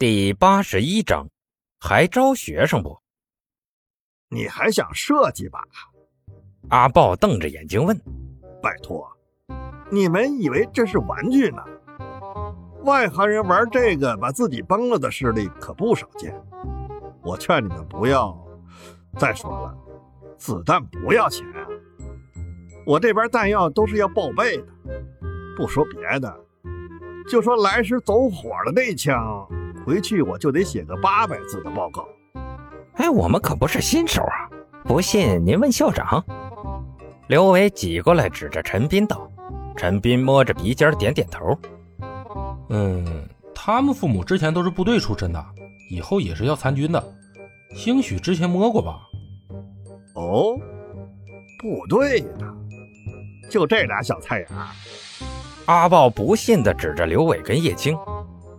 第八十一章，还招学生不？你还想设计吧？阿豹瞪着眼睛问：“拜托，你们以为这是玩具呢？外行人玩这个把自己崩了的事例可不少见。我劝你们不要。再说了，子弹不要钱啊！我这边弹药都是要报备的。不说别的，就说来时走火的那枪，回去我就得写个八百字的报告。哎，我们可不是新手啊！不信您问校长。”刘伟挤过来，指着陈斌道：“陈斌摸着鼻尖，点点头。嗯，他们父母之前都是部队出身的，以后也是要参军的。兴许之前摸过吧？哦，部队的，就这俩小菜芽。”阿豹不信地指着刘伟跟叶青，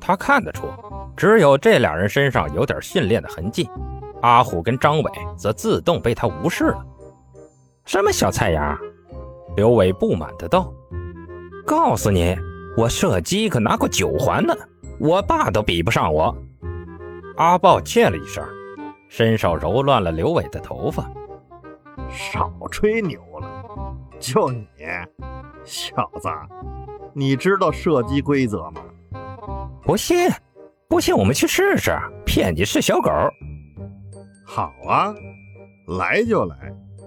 他看得出，只有这俩人身上有点训练的痕迹，阿虎跟张伟则自动被他无视了。什么小菜芽？刘伟不满的道：“告诉你，我射击可拿过九环呢，我爸都比不上我。”阿豹切了一声，伸手揉乱了刘伟的头发。少吹牛了，就你，小子，你知道射击规则吗？不信，不信我们去试试，骗你是小狗。好啊，来就来。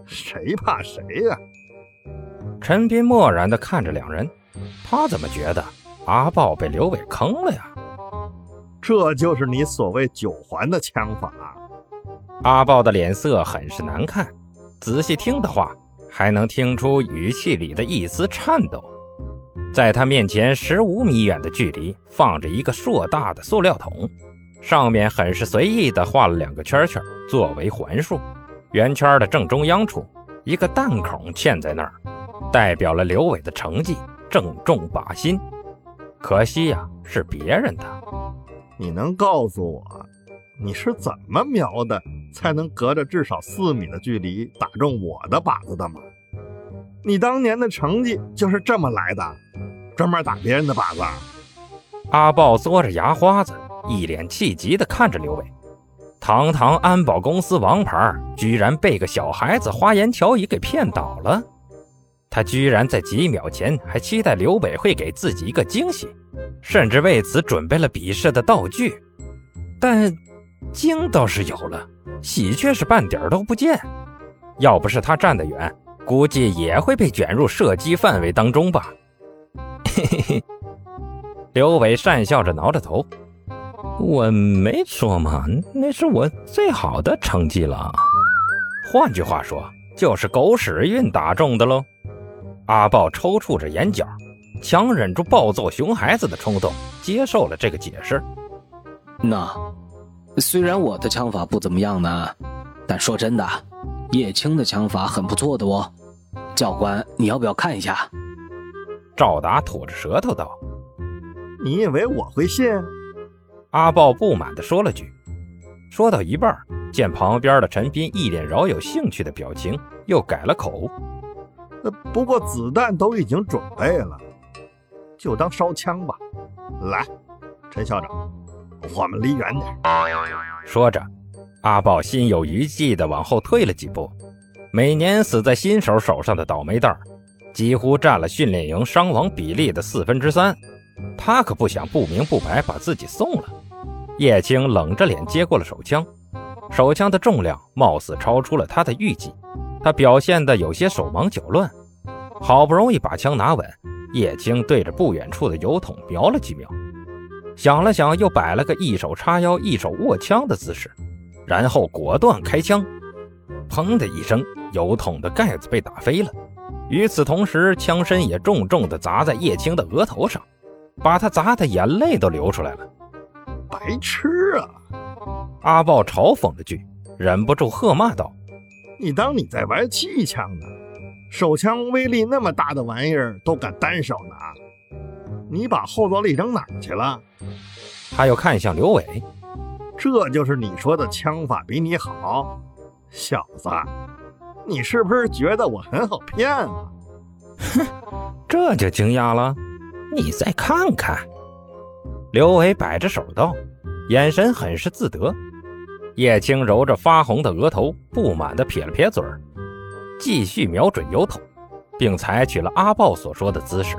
谁怕谁呀？陈斌漠然地看着两人，他怎么觉得阿豹被刘伟坑了呀？这就是你所谓九环的枪法？阿豹的脸色很是难看，仔细听的话，还能听出语气里的一丝颤抖。在他面前十五米远的距离，放着一个硕大的塑料桶，上面很是随意地画了两个圈圈，作为环数。圆圈的正中央处，一个弹孔嵌在那儿，代表了刘伟的成绩，正中靶心。可惜呀，是别人的。你能告诉我，你是怎么瞄的，才能隔着至少四米的距离打中我的靶子的吗？你当年的成绩就是这么来的，专门打别人的靶子？阿豹嘬着牙花子，一脸气急地看着刘伟。堂堂安保公司王牌，居然被个小孩子花言巧语给骗倒了。他居然在几秒前还期待刘伟会给自己一个惊喜，甚至为此准备了比试的道具。但惊倒是有了，喜却是半点都不见。要不是他站得远，估计也会被卷入射击范围当中吧。嘿嘿嘿，刘伟讪笑着挠着头。我没说嘛，那是我最好的成绩了。换句话说，就是狗屎运打中的喽。阿豹抽搐着眼角，强忍住暴揍熊孩子的冲动，接受了这个解释。那虽然我的枪法不怎么样呢，但说真的，叶青的枪法很不错的哦。教官，你要不要看一下？赵达吐着舌头道：“你以为我会信？”阿豹不满地说了句，说到一半，见旁边的陈斌一脸饶有兴趣的表情，又改了口：“呃，不过子弹都已经准备了，就当烧枪吧。来，陈校长，我们离远点。”说着，阿豹心有余悸地往后退了几步。每年死在新手手上的倒霉蛋，几乎占了训练营伤亡比例的四分之三，他可不想不明不白把自己送了。叶青冷着脸接过了手枪，手枪的重量貌似超出了他的预计，他表现得有些手忙脚乱。好不容易把枪拿稳，叶青对着不远处的油桶瞄了几秒，想了想，又摆了个一手叉腰、一手握枪的姿势，然后果断开枪。砰的一声，油桶的盖子被打飞了。与此同时，枪身也重重地砸在叶青的额头上，把他砸的眼泪都流出来了。白痴啊！阿豹嘲讽了句，忍不住喝骂道：“你当你在玩气枪呢？手枪威力那么大的玩意儿都敢单手拿，你把后坐力扔哪儿去了？”他又看向刘伟：“这就是你说的枪法比你好，小子，你是不是觉得我很好骗啊？”哼，这就惊讶了？你再看看。刘伟摆着手道：“眼神很是自得。叶青揉着发红的额头，不满地撇了撇嘴儿，继续瞄准油桶，并采取了阿豹所说的姿势，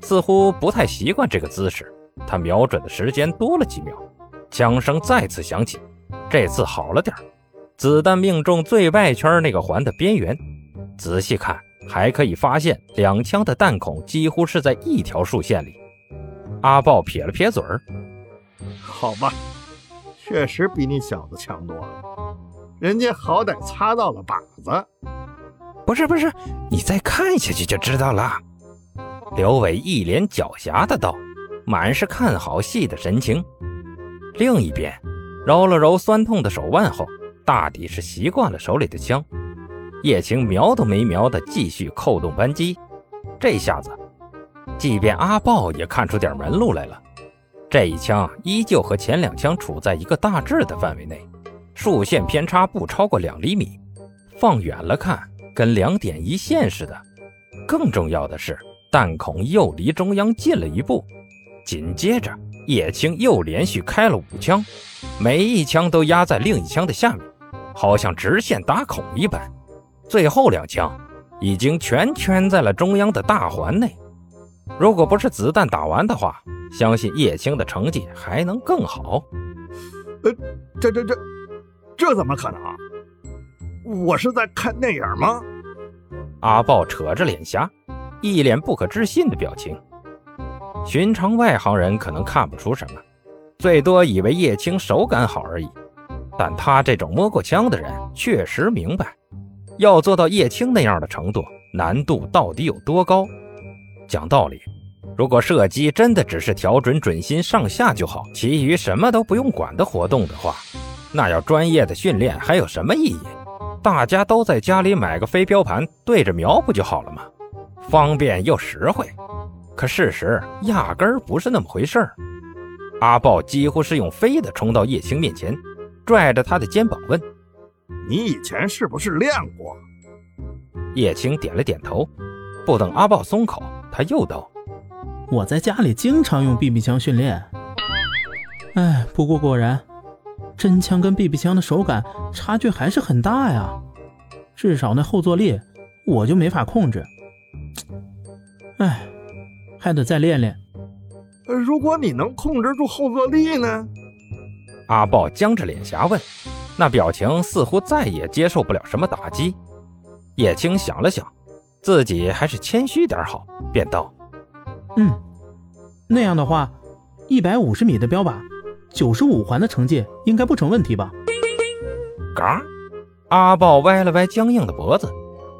似乎不太习惯这个姿势。他瞄准的时间多了几秒，枪声再次响起，这次好了点子弹命中最外圈那个环的边缘，仔细看还可以发现两枪的弹孔几乎是在一条竖线里。阿豹撇了撇嘴儿，好吧。确实比你小子强多了，人家好歹擦到了靶子。不是不是，你再看下去就知道了。刘伟一脸狡黠的道，满是看好戏的神情。另一边，揉了揉酸痛的手腕后，大抵是习惯了手里的枪。叶青瞄都没瞄的继续扣动扳机。这下子，即便阿豹也看出点门路来了。这一枪依旧和前两枪处在一个大致的范围内，竖线偏差不超过两厘米，放远了看跟两点一线似的。更重要的是，弹孔又离中央近了一步。紧接着，叶青又连续开了五枪，每一枪都压在另一枪的下面，好像直线打孔一般。最后两枪已经全圈在了中央的大环内。如果不是子弹打完的话，相信叶青的成绩还能更好。呃，这这这，这怎么可能？我是在看电影吗？阿豹扯着脸颊，一脸不可置信的表情。寻常外行人可能看不出什么，最多以为叶青手感好而已。但他这种摸过枪的人，确实明白，要做到叶青那样的程度，难度到底有多高。讲道理。如果射击真的只是调准准心上下就好，其余什么都不用管的活动的话，那要专业的训练还有什么意义？大家都在家里买个飞镖盘对着瞄不就好了吗？方便又实惠。可事实压根儿不是那么回事儿。阿豹几乎是用飞的冲到叶青面前，拽着他的肩膀问：“你以前是不是练过？”叶青点了点头。不等阿豹松口，他又道。我在家里经常用 BB 枪训练，哎，不过果然，真枪跟 BB 枪的手感差距还是很大呀。至少那后坐力我就没法控制，哎，还得再练练。如果你能控制住后坐力呢？阿豹僵着脸颊问，那表情似乎再也接受不了什么打击。叶青想了想，自己还是谦虚点好，便道。嗯，那样的话，一百五十米的标靶，九十五环的成绩应该不成问题吧？嘎！阿豹歪了歪僵硬的脖子，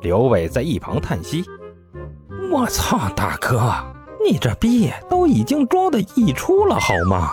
刘伟在一旁叹息：“我操，大哥，你这逼都已经装的溢出了好吗？”